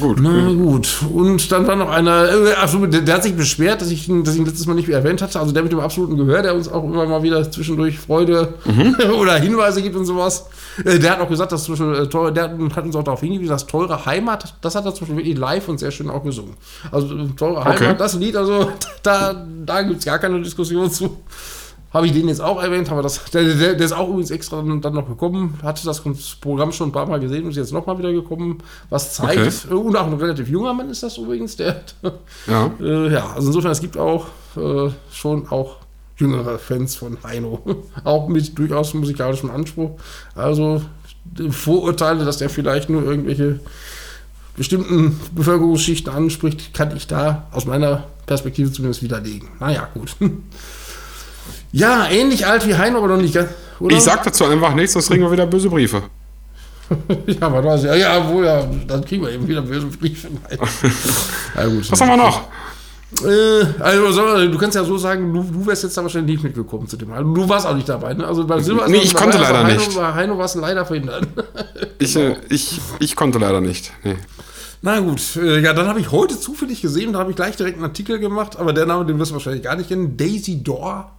Gut. Na gut. Und dann war noch einer, äh, also der, der, hat sich beschwert, dass ich, dass ich ihn letztes Mal nicht mehr erwähnt hatte. Also der mit dem absoluten Gehör, der uns auch immer mal wieder zwischendurch Freude mhm. oder Hinweise gibt und sowas. Äh, der hat auch gesagt, dass Beispiel, äh, der hat uns auch darauf hingewiesen, dass teure Heimat, das hat er Beispiel wirklich live und sehr schön auch gesungen. Also teure Heimat, okay. das Lied, also da, da gibt es gar keine Diskussion zu. Habe ich den jetzt auch erwähnt, aber das, der, der, der, ist auch übrigens extra dann noch gekommen, hatte das Programm schon ein paar Mal gesehen und ist jetzt nochmal wieder gekommen, was zeigt, okay. und auch ein relativ junger Mann ist das übrigens, der, ja, äh, ja also insofern, es gibt auch äh, schon auch jüngere Fans von Heino, auch mit durchaus musikalischem Anspruch, also Vorurteile, dass der vielleicht nur irgendwelche bestimmten Bevölkerungsschichten anspricht, kann ich da aus meiner Perspektive zumindest widerlegen. Naja, gut. Ja, ähnlich alt wie Heino, aber noch nicht ganz. Oder? Ich sag dazu einfach nichts, sonst kriegen wir wieder böse Briefe. ja, aber du hast ja, ja, wohl, ja, dann kriegen wir eben wieder böse Briefe. ja, gut, Was haben wir noch? Äh, also, du kannst ja so sagen, du, du wärst jetzt da wahrscheinlich nicht mitgekommen zu dem. Also, du warst auch nicht dabei, ne? Also bei Silber nee, ich konnte leider Heino, nicht. Bei Heino warst du leider verhindert. ich, äh, ich, ich konnte leider nicht. Nee. Na gut, äh, ja, dann habe ich heute zufällig gesehen, da habe ich gleich direkt einen Artikel gemacht, aber der Name, den wirst du wahrscheinlich gar nicht kennen. Daisy Door.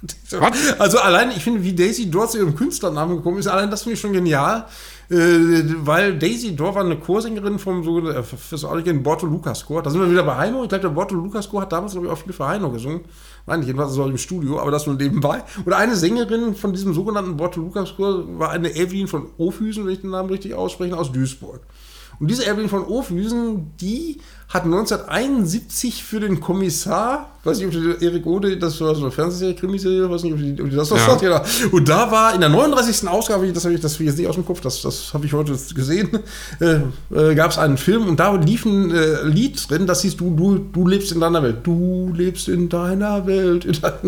also allein, ich finde, wie Daisy Door zu ihrem Künstlernamen gekommen ist, allein das finde ich schon genial. Äh, weil Daisy Dorr war eine Chorsängerin vom sogenannten äh, Borto Lucas Chor. Da sind wir wieder bei Heino. Ich glaube, der Borto Lucas Chor hat damals, glaube ich, auch viel für Heino gesungen. Nein, jedenfalls so im Studio, aber das nur nebenbei. Und eine Sängerin von diesem sogenannten Borto Lucas Chor war eine Evelyn von Ofhüsen, wenn ich den Namen richtig ausspreche, aus Duisburg. Und diese Evelyn von Ofhüsen, die hat 1971 für den Kommissar, weiß nicht, ob die Erik Ode, das war so eine Fernsehserie, Krimiserie, weiß nicht, ob die, ob die das was ja. sagt, genau. Und da war in der 39. Ausgabe, das habe ich, das ich jetzt nicht aus dem Kopf, das, das habe ich heute gesehen, äh, äh, gab es einen Film und da lief ein äh, Lied drin, das hieß du, du, du lebst in deiner Welt. Du lebst in deiner Welt. In deiner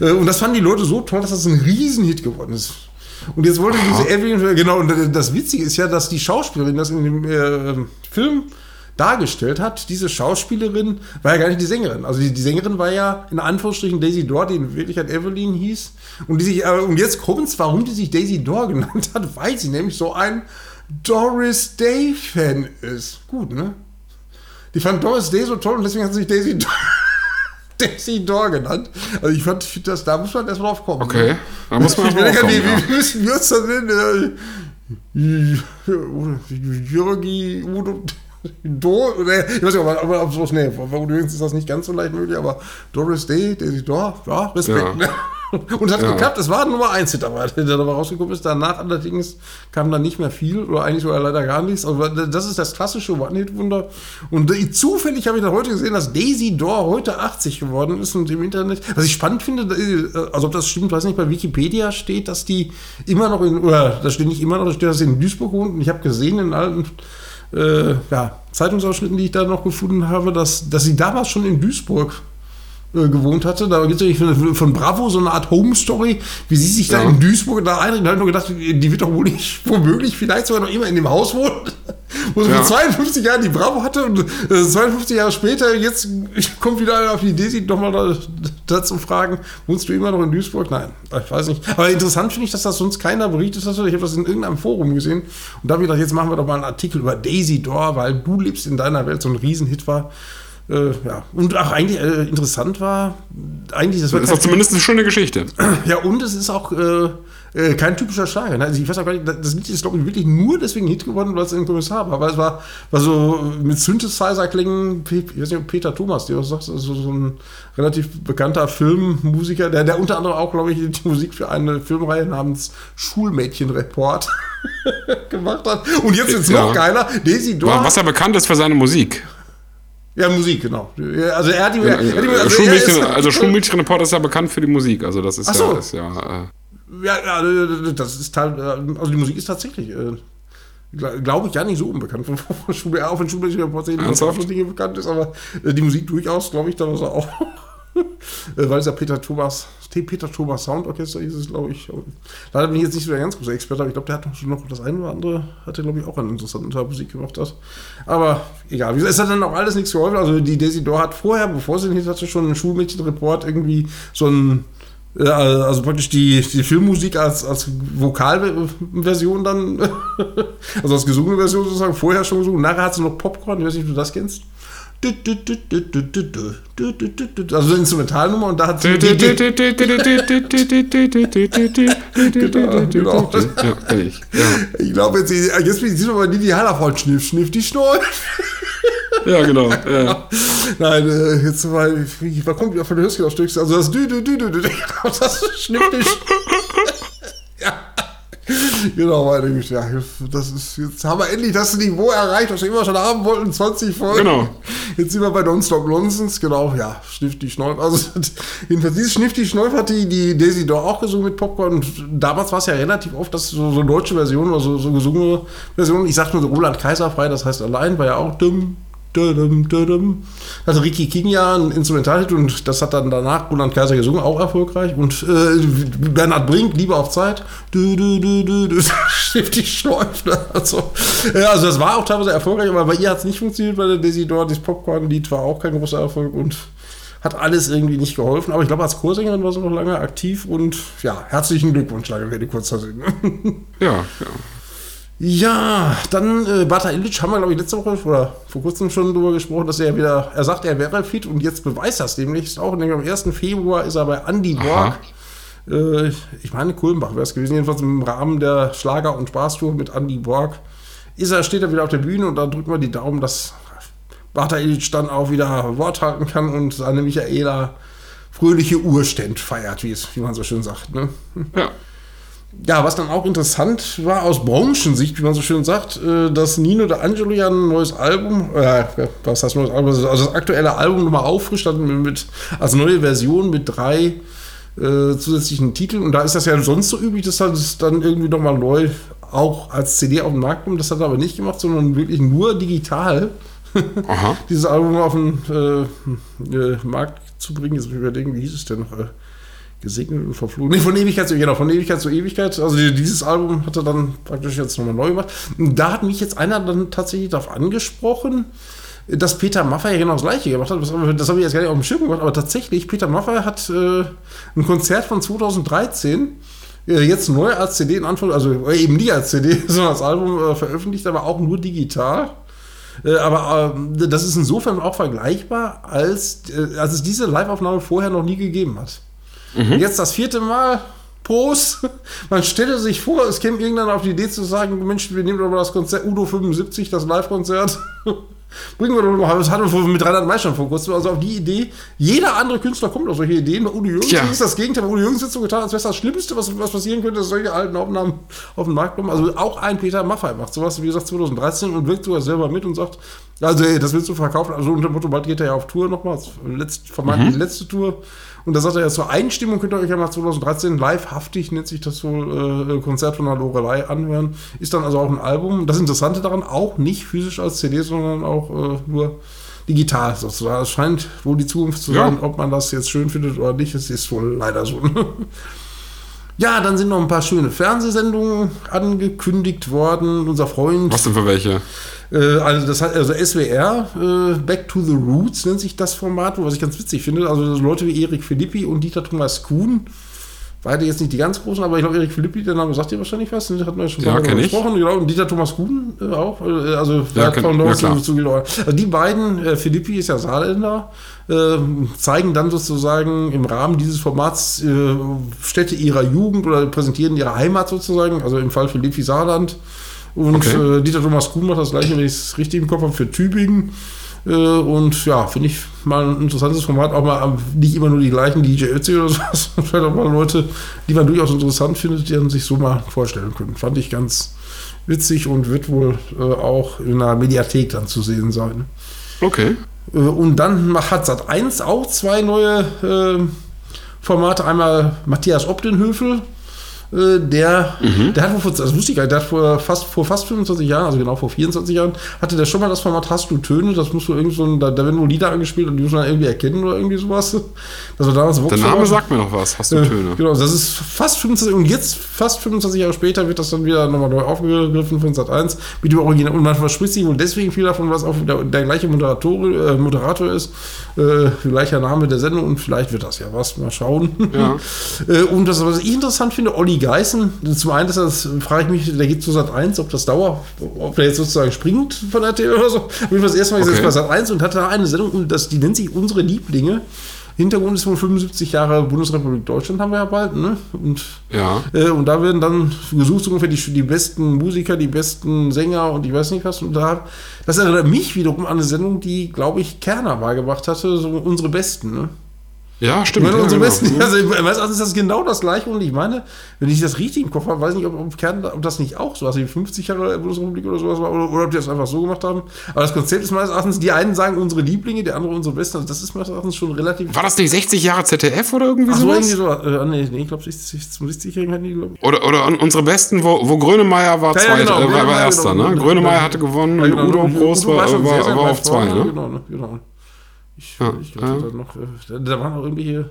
äh, und das fanden die Leute so toll, dass das ein Riesenhit geworden ist. Und jetzt wollte Aha. diese Evelyn, genau, und das Witzige ist ja, dass die Schauspielerin das in dem äh, Film dargestellt hat, diese Schauspielerin war ja gar nicht die Sängerin. Also die, die Sängerin war ja in Anführungsstrichen Daisy Dore, die in Wirklichkeit Evelyn hieß. Und, die sich, äh, und jetzt kommt's, warum die sich Daisy Dore genannt hat, weil sie nämlich so ein Doris Day-Fan ist. Gut, ne? Die fand Doris Day so toll und deswegen hat sie sich Daisy Dore. Daisy Door genannt. Also ich fand, das, da muss man erstmal drauf kommen. Okay, da muss man drauf kommen. Wie, wie müssen wir uns das nennen? Jürgi Udo Do, oder, ich weiß nicht, ob, ob, ob sowas, nee, übrigens ist das nicht ganz so leicht möglich, aber Doris Day, Daisy Door, ja, Respekt. Ja. Und es hat ja. geklappt, es war Nummer 1 Hit dabei, der dabei rausgekommen ist. Danach allerdings kam dann nicht mehr viel oder eigentlich sogar leider gar nichts. Aber das ist das klassische One-Hit-Wunder. Und zufällig habe ich dann heute gesehen, dass Daisy Door heute 80 geworden ist und im Internet. Was ich spannend finde, äh, also ob das stimmt, weiß nicht, bei Wikipedia steht, dass die immer noch in, oder da steht nicht immer noch, da steht, dass sie in Duisburg wohnt. Und ich habe gesehen in alten äh, ja, Zeitungsausschnitten, die ich da noch gefunden habe, dass, dass sie damals schon in Duisburg äh, gewohnt hatte. Da gibt es von, von Bravo so eine Art Home-Story, wie sie sich ja. da in Duisburg da einrichten. Da habe ich nur gedacht, die wird doch wohl nicht, womöglich vielleicht sogar noch immer in dem Haus wohnen, wo sie ja. vor 52 Jahren die Bravo hatte und äh, 52 Jahre später, jetzt kommt wieder auf die Idee, sie nochmal da, da zu fragen, wohnst du immer noch in Duisburg? Nein, ich weiß nicht. Aber interessant finde ich, dass das sonst keiner berichtet hat. Ich habe das in irgendeinem Forum gesehen und da habe ich gedacht, jetzt machen wir doch mal einen Artikel über Daisy Door, weil du lebst in deiner Welt, so ein Riesenhit war. Äh, ja. Und auch eigentlich äh, interessant war, eigentlich, das war. Das ist auch zumindest eine schöne Geschichte. Ja, und es ist auch äh, äh, kein typischer Schlager. Ne? Also ich weiß auch gar nicht, das Lied ist, glaube ich, wirklich nur deswegen Hit geworden, weil es ein Kommissar war. Aber es war, war so mit Synthesizer-Klingen, ich weiß nicht, Peter Thomas, der sagt, so, so ein relativ bekannter Filmmusiker, der, der unter anderem auch, glaube ich, die Musik für eine Filmreihe namens Schulmädchenreport gemacht hat. Und jetzt ist es ja. noch geiler. Daisy Dor Was er bekannt ist für seine Musik. Ja, Musik, genau. Also er hat die. Ja, also, also, Schulmädchen, also Schulmädchenreporter ist ja bekannt für die Musik. Also das ist so. ja. Ist ja, äh ja, ja, das ist halt, also die Musik ist tatsächlich, äh, glaube ich, gar nicht so unbekannt von, von Schule, auch wenn Schulmädchenreporter Dinge bekannt ist, aber äh, die Musik durchaus, glaube ich, da er auch. Äh, weil es ja Peter Thomas, Peter Thomas Soundorchester ist es, glaube ich. Leider bin ich jetzt nicht so der ganz große Experte, aber ich glaube, der hat noch, das eine oder andere, hat er, glaube ich, auch an interessanter Musik gemacht hat. Aber egal, es hat dann auch alles nichts geholfen. Also die Desidor hat vorher, bevor sie den Hit hatte, schon einen Schulmädchenreport irgendwie so ein äh, also praktisch die, die Filmmusik als, als Vokalversion dann, also als gesungene Version sozusagen, vorher schon gesungen. Nachher hat sie noch Popcorn, ich weiß nicht, ob du das kennst. Also eine Instrumentalnummer und da hat sie. genau, genau. Ja, ich. Ja. Ich glaube, jetzt, jetzt bin ich mal die, die Hallerfrau schniff, schniff, die Schnorr. Ja, genau. Ja. Nein, äh, jetzt mal, man kommt wieder von der Höschen durch. Also das dü, dü, dü, dü, dü, das schniff dich. ja. Genau, meine Güte. Ja, das ist, jetzt haben wir endlich das Niveau erreicht, was wir immer schon haben wollten, 20 Folgen. Genau. Jetzt sind wir bei Nonstop Nonsense, genau, ja, Schnifty Schneuf. Also, jedenfalls, dieses Schnifty Schneuf hat die, die Daisy doch auch gesungen mit Popcorn. Und damals war es ja relativ oft, dass so, so deutsche Versionen oder so, so gesungene Versionen, ich sag nur so Roland Kaiser frei, das heißt allein, war ja auch dumm, Also Ricky King ja ein Instrumentalhit und das hat dann danach Roland Kaiser gesungen, auch erfolgreich. Und äh, Bernhard Brink, Liebe auf Zeit, stiftig schläuft. Ne? Also, ja, also das war auch teilweise erfolgreich, aber bei ihr hat es nicht funktioniert, bei der Desidor, das Popcorn-Lied war auch kein großer Erfolg und hat alles irgendwie nicht geholfen. Aber ich glaube, als Chorsängerin war sie noch lange aktiv und ja, herzlichen Glückwunsch, lange Rede, kurzer Sinn. ja, ja. Ja, dann äh, Bata Illich haben wir, glaube ich, letzte Woche oder vor kurzem schon darüber gesprochen, dass er wieder, er sagt, er wäre fit und jetzt beweist das demnächst auch. Nämlich am 1. Februar ist er bei Andy Borg. Äh, ich meine, Kulmbach wäre es gewesen, jedenfalls im Rahmen der Schlager- und Spaßtour mit Andy Borg. Ist er, steht er wieder auf der Bühne und da drücken wir die Daumen, dass Bata Illich dann auch wieder Wort halten kann und seine Michaela fröhliche Urständ feiert, wie, es, wie man so schön sagt. Ne? Ja ja, was dann auch interessant war aus Branchensicht, wie man so schön sagt, äh, dass Nino de Angelo ja ein neues Album, äh, was heißt neues Album, also das aktuelle Album nochmal auffrischt hat mit, als neue Version mit drei äh, zusätzlichen Titeln. Und da ist das ja sonst so üblich, dass das dann irgendwie nochmal neu auch als CD auf den Markt kommt. Das hat er aber nicht gemacht, sondern wirklich nur digital. dieses Album auf den äh, äh, Markt zu bringen. Jetzt muss ich überlegen, wie hieß es denn noch? Äh, gesegnet und verflucht. Nee, von Ewigkeit zu, genau, von Ewigkeit zu Ewigkeit. Also dieses Album hat er dann praktisch jetzt nochmal neu gemacht. Und da hat mich jetzt einer dann tatsächlich darauf angesprochen, dass Peter Maffay genau das gleiche gemacht hat. Das, das habe ich jetzt gar nicht auf dem Schirm gemacht, aber tatsächlich, Peter Maffay hat äh, ein Konzert von 2013 äh, jetzt neu als CD in Anführung, also äh, eben nicht als CD, sondern als Album äh, veröffentlicht, aber auch nur digital. Äh, aber äh, das ist insofern auch vergleichbar, als, als es diese Live-Aufnahme vorher noch nie gegeben hat. Mhm. Jetzt das vierte Mal. Prost. Man stelle sich vor, es käme irgendwann auf die Idee zu sagen, Mensch, wir nehmen doch mal das Konzert Udo 75, das Live-Konzert. Bringen wir doch mal, das hatten wir mit Reinhard Meister vor kurzem, also auf die Idee, jeder andere Künstler kommt auf solche Ideen. Bei Udo Jürgens ja. ist das Gegenteil, bei Udo Jürgens wird so getan, als wäre das Schlimmste, was, was passieren könnte, dass solche alten Aufnahmen auf den Markt kommen. Also auch ein Peter Maffay macht sowas, wie gesagt, 2013 und wirkt sogar selber mit und sagt, also ey, das willst du verkaufen, also unter dem Motto, bald geht er ja auf Tour nochmal, letzt, vermeintlich mhm. letzte Tour. Und da sagt er ja zur Einstimmung, könnt ihr euch ja mal 2013 livehaftig, nennt sich das wohl, äh, Konzert von der Lorelei anhören. Ist dann also auch ein Album. Das Interessante daran, auch nicht physisch als CD, sondern auch äh, nur digital sozusagen. Es scheint wohl die Zukunft zu sein, ja. ob man das jetzt schön findet oder nicht. Es ist wohl leider so. ja, dann sind noch ein paar schöne Fernsehsendungen angekündigt worden. Unser Freund. Was denn für welche? Äh, also, das hat, also SWR, äh, Back to the Roots nennt sich das Format, was ich ganz witzig finde. Also Leute wie Erik Philippi und Dieter Thomas Kuhn. Beide jetzt nicht die ganz großen, aber ich glaube, Erik Philippi, der Name sagt dir wahrscheinlich was. Den hatten wir schon ja, mal gesprochen. Genau, und Dieter Thomas Kuhn äh, auch. Äh, also, ja, kenn, ja, also die beiden, äh, Philippi ist ja Saarländer, äh, zeigen dann sozusagen im Rahmen dieses Formats äh, Städte ihrer Jugend oder präsentieren ihre Heimat sozusagen. Also im Fall Philippi Saarland und okay. äh, Dieter Thomas Kuhn macht das gleiche, wenn ich es richtig im Kopf habe, für Tübingen. Äh, und ja, finde ich mal ein interessantes Format. Auch mal nicht immer nur die gleichen DJ Ötzi oder sowas. Vielleicht auch mal Leute, die man durchaus interessant findet, die man sich so mal vorstellen können. Fand ich ganz witzig und wird wohl äh, auch in einer Mediathek dann zu sehen sein. Okay. Äh, und dann hat Sat 1 auch zwei neue äh, Formate. Einmal Matthias Obdenhöfel der, mhm. der hat vor, das wusste ich gar nicht, der hat vor fast, vor fast 25 Jahren, also genau vor 24 Jahren, hatte der schon mal das Format Hast du Töne, das muss wohl irgendwie so ein, da, da werden nur Lieder angespielt und die muss man irgendwie erkennen oder irgendwie sowas. Das war damals Der Name sagt mir noch was, Hast du äh, Töne. Genau, das ist fast 25, und jetzt, fast 25 Jahre später, wird das dann wieder nochmal neu aufgegriffen von Sat 1 mit dem Original. Und man verspricht sich wohl deswegen viel davon, was auch der, der gleiche Moderator, äh, Moderator ist, äh, gleicher Name der Sendung und vielleicht wird das ja was, mal schauen. Ja. äh, und das, was ich interessant finde, Olli Geißen, zum einen, das frage ich mich, der geht zu Sat 1, ob das Dauer, ob der jetzt sozusagen springt von der TV oder so. Jeden Fall das erste Mal okay. ist bei Sat 1 und hat da eine Sendung, das, die nennt sich Unsere Lieblinge. Hintergrund ist wohl 75 Jahre Bundesrepublik Deutschland haben wir ja bald, ne? Und, ja. Äh, und da werden dann gesucht so ungefähr die, die besten Musiker, die besten Sänger und ich weiß nicht was. Und da, das erinnert mich wiederum an eine Sendung, die, glaube ich, Kerner beigebracht hatte, so unsere Besten, ne? Ja, stimmt. Ich meine, ja, unsere genau. besten, also, meines Erachtens ist das genau das gleiche. Und ich meine, wenn ich das richtig im Kopf habe, weiß ich nicht, ob, ob, Kern, ob das nicht auch so, also die 50 Jahre Bundesrepublik oder sowas war, oder, oder ob die das einfach so gemacht haben. Aber das Konzept ist meines Erachtens, die einen sagen unsere Lieblinge, die anderen unsere Besten. Also das ist meines Erachtens schon relativ. War das nicht 60 Jahre ZDF oder irgendwie Ach so, irgendwie so. Äh, nee, nee, ich glaube, 60, zum 60-Jährigen hatten die, glaube ich. Oder, oder unsere Besten, wo, wo Grönemeyer war, Ja, zweit, genau, äh, war, war erster, genau. ne? Grönemeyer hatte gewonnen Ja, genau, Udo und Groß Udo war, sehr, war, war weit auf zwei, ne? Genau, ne, genau. Ich, Ja, ich glaube, ja. da, noch, äh, da, waren noch irgendwelche.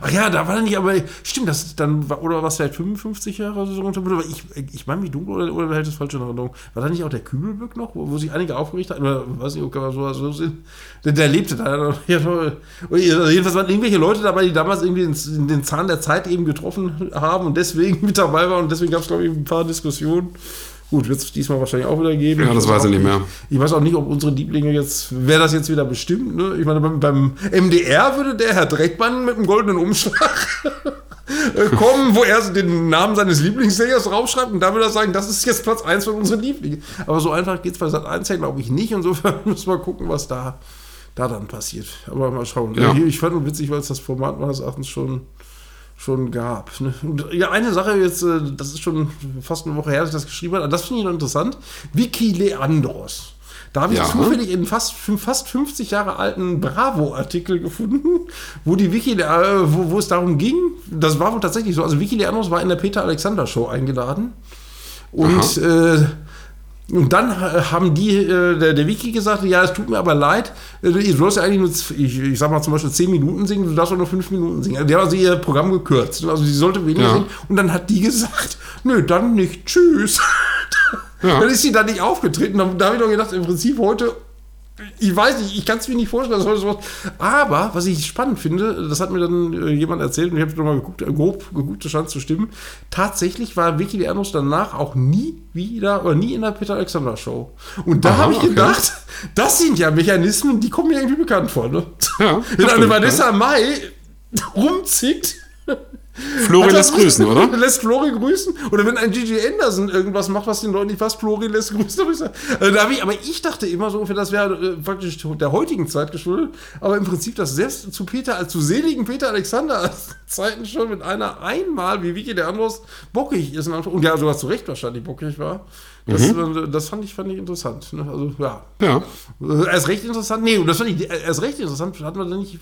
Ach ja, da war dann nicht, aber stimmt, das dann war, oder was vielleicht 55 Jahre so runter, aber ich, ich meine, wie dunkel oder, oder halt das falsche in Erinnerung. War da nicht auch der Kübelböck noch, wo, wo sich einige aufgeregt hatten, oder weiß nicht, ob man so, so sehen? Der, der lebte da. Ja. Und jedenfalls waren irgendwelche Leute dabei, die damals irgendwie in den Zahn der Zeit eben getroffen haben und deswegen mit dabei waren und deswegen gab es, glaube ich, ein paar Diskussionen. Gut, wird es diesmal wahrscheinlich auch wieder geben. Ja, das weiß ich nicht mehr. Ich weiß auch nicht, ob unsere Lieblinge jetzt, wer das jetzt wieder bestimmt. Ne? Ich meine, beim, beim MDR würde der Herr Dreckmann mit einem goldenen Umschlag äh, kommen, wo er den Namen seines Lieblingssängers draufschreibt und da würde er sagen, das ist jetzt Platz 1 von unseren Lieblingen. Aber so einfach geht es bei Sat 1 ja, glaube ich, nicht. Insofern müssen wir gucken, was da, da dann passiert. Aber mal schauen. Ja. Ich, ich fand nur witzig, weil es das Format meines Erachtens schon schon gab. Ne? Ja, eine Sache jetzt, äh, das ist schon fast eine Woche her, dass ich das geschrieben habe, das finde ich noch interessant. Vicky Leandros. Da habe ich Ja. zufällig in fast, fast 50 Jahre alten Bravo-Artikel gefunden, wo die Vicky, äh, wo, wo es darum ging, das war wohl tatsächlich so, also Vicky Leandros war in der Peter Alexander Show eingeladen und äh, und dann äh, haben die, äh, der, der Wiki gesagt, ja, es tut mir aber leid, äh, du sollst ja eigentlich nur, ich, ich sag mal zum Beispiel 10 Minuten singen, du darfst auch nur 5 Minuten singen. Die haben also ihr Programm gekürzt. Also sie sollte weniger Ja. singen. Und dann hat die gesagt, nö, dann nicht, tschüss. Ja. Dann ist sie da nicht aufgetreten. Da, da habe ich doch gedacht, im Prinzip heute, ich weiß nicht, ich kann es mir nicht vorstellen, dass sowas. Aber was ich spannend finde, das hat mir dann äh, jemand erzählt und ich habe nochmal geguckt, äh, grob geguckt, das scheint zu stimmen. Tatsächlich war Vicky Leandros danach auch nie wieder oder nie in der Peter Alexander Show. Und da habe ich okay. gedacht, das sind ja Mechanismen, die kommen mir irgendwie bekannt vor. Ne? Ja, Wenn eine Vanessa Mai rumzickt, Flori lässt grüßen, oder? lässt Flori grüßen. Oder wenn ein Gigi Anderson irgendwas macht, was den Leuten nicht passt, Flori lässt grüßen. Äh, Da ich, aber ich dachte immer so, das wäre äh, praktisch der heutigen Zeit geschuldet. Aber im Prinzip, dass selbst zu Peter, äh, zu seligen Peter Alexander Zeiten schon mit einer einmal, wie Vicky der Andros, bockig ist. Und ja, sogar zu Recht wahrscheinlich bockig war. Das, äh, das fand, ich, fand ich interessant. Ne? Also, ja. Ja. Äh, Erst recht interessant, nee, das fand ich äh, erst recht interessant, hatten wir dann nicht,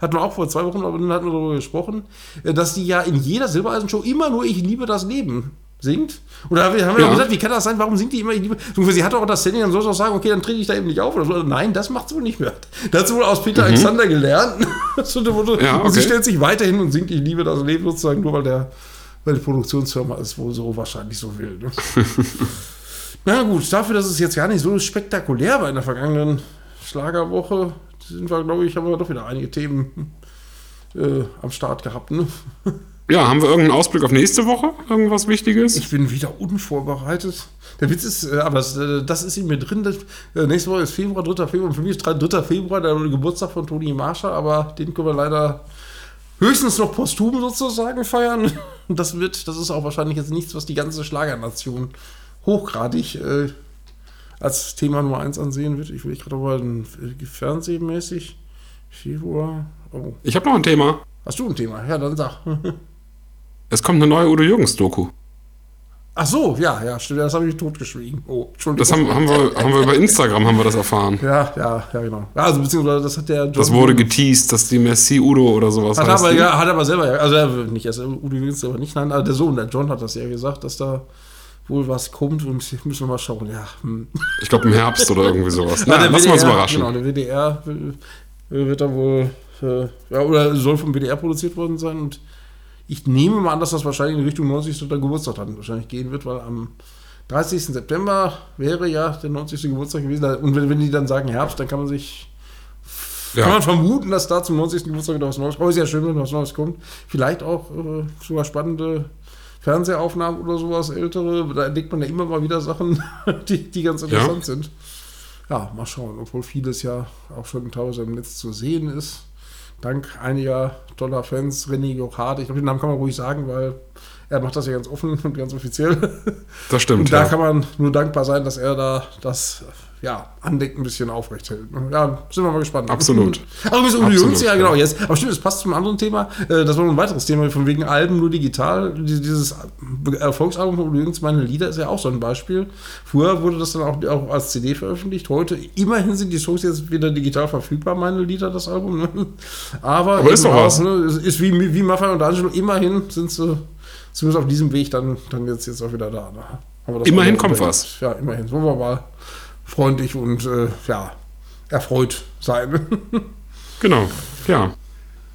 hatten wir auch vor zwei Wochen, aber dann hatten wir darüber gesprochen, dass die ja in jeder Silbereisen-Show immer nur Ich liebe das Leben singt. Und da haben wir, Ja. doch gesagt, wie kann das sein, warum singt die immer Ich liebe, sie hat auch das Standing, dann soll sie auch sagen, okay, dann trete ich da eben nicht auf oder so. Nein, das macht sie wohl nicht mehr. Das hat sie wohl aus Peter Alexander gelernt. Mhm. Ja, Und sie okay. stellt sich weiterhin und singt Ich liebe das Leben sozusagen, nur weil der, weil die Produktionsfirma es wohl so wahrscheinlich so will. Ne? Na gut, dafür, dass es jetzt gar nicht so spektakulär war in der vergangenen Schlagerwoche, sind wir, glaube ich, haben wir doch wieder einige Themen äh, am Start gehabt. Ne? Ja, haben wir irgendeinen Ausblick auf nächste Woche? Irgendwas Wichtiges? Ich bin wieder unvorbereitet. Der Witz ist, äh, aber das, äh, das ist in mir drin. Das, äh, nächste Woche ist Februar, 3. Februar. Für mich ist 3. 3. Februar der Geburtstag von Toni Marscher, aber den können wir leider höchstens noch posthum sozusagen feiern. Das wird, das ist auch wahrscheinlich jetzt nichts, was die ganze Schlagernation hochgradig äh, als Thema Nummer 1 ansehen wird. Ich will gerade mal fernsehmäßig. Februar. Oh. Ich habe noch ein Thema. Hast du ein Thema? Ja, dann sag. Es kommt eine neue Udo Jürgens-Doku. Ach so, ja, ja, stimmt. Das habe ich totgeschwiegen. Oh, Entschuldigung. Das haben, haben, wir, haben wir über Instagram haben wir das erfahren. Ja, ja, ja, genau. Also beziehungsweise das hat der John Das wurde geteased, dass die Messi Udo oder sowas hat heißt. aber, die. ja, hat aber selber, ja- also er- nicht erst Udo Jürgens, aber nicht, nein, aber der Sohn, der John hat das ja gesagt, dass da wohl was kommt und müssen wir mal schauen, ja. Hm. Ich glaube im Herbst oder irgendwie sowas. Ja, Na, der lass uns WDR überraschen. Genau, der WDR wird da wohl, äh, ja, oder soll vom WDR produziert worden sein und ich nehme mal an, dass das wahrscheinlich in Richtung 90. Geburtstag dann wahrscheinlich gehen wird, weil am 30. September wäre ja der 90. Geburtstag gewesen. Und wenn, wenn die dann sagen Herbst, dann kann man sich Kann Ja. man vermuten, dass da zum 90. Geburtstag wieder was Neues kommt. Aber ist ja schön, wenn was Neues kommt. Vielleicht auch äh, sogar spannende Fernsehaufnahmen oder sowas, ältere. Da entdeckt man ja immer mal wieder Sachen, die, die ganz interessant sind. Ja, mal schauen. Obwohl vieles ja auch schon teilweise im Netz zu sehen ist. Dank einiger toller Fans, René Jochard. Ich glaube, den Namen kann man ruhig sagen, weil er macht das ja ganz offen und ganz offiziell. Das stimmt. Und da ja. kann man nur dankbar sein, dass er da das ja, Andenken ein bisschen aufrecht hält. ne? Ja, sind wir mal gespannt. Absolut. Aber bis Absolut, Jürgens, ja, genau, jetzt. Aber stimmt, es passt zum anderen Thema. Äh, Das war noch ein weiteres Thema, von wegen Alben nur digital. Die- Dieses Erfolgsalbum von Udo Jürgens, meine Lieder, ist ja auch so ein Beispiel. Früher wurde das dann auch, auch als CD veröffentlicht. Heute, immerhin sind die Songs jetzt wieder digital verfügbar, meine Lieder, das Album. Ne? Aber, Aber ist doch was. Ne, ist, wie, wie Maffay und Angelo, immerhin sind sie zumindest auf diesem Weg dann, dann jetzt, jetzt auch wieder da. Ne? Aber das Immerhin kommt was. Ja, immerhin. So wir mal freundlich und äh, ja, erfreut sein. Genau, ja.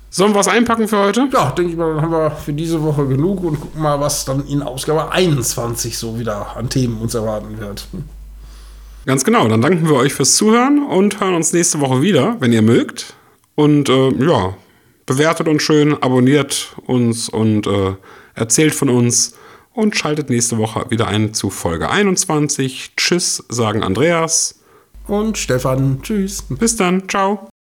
Sollen wir was einpacken für heute? ja, denke ich mal, dann haben wir für diese Woche genug und gucken mal, was dann in Ausgabe 21 so wieder an Themen uns erwarten wird. Ganz genau, dann danken wir euch fürs Zuhören und hören uns nächste Woche wieder, wenn ihr mögt. Und äh, ja, bewertet uns schön, abonniert uns und äh, erzählt von uns und schaltet nächste Woche wieder ein zu Folge 21. Tschüss, sagen Andreas. Und Stefan, tschüss. Bis dann, ciao.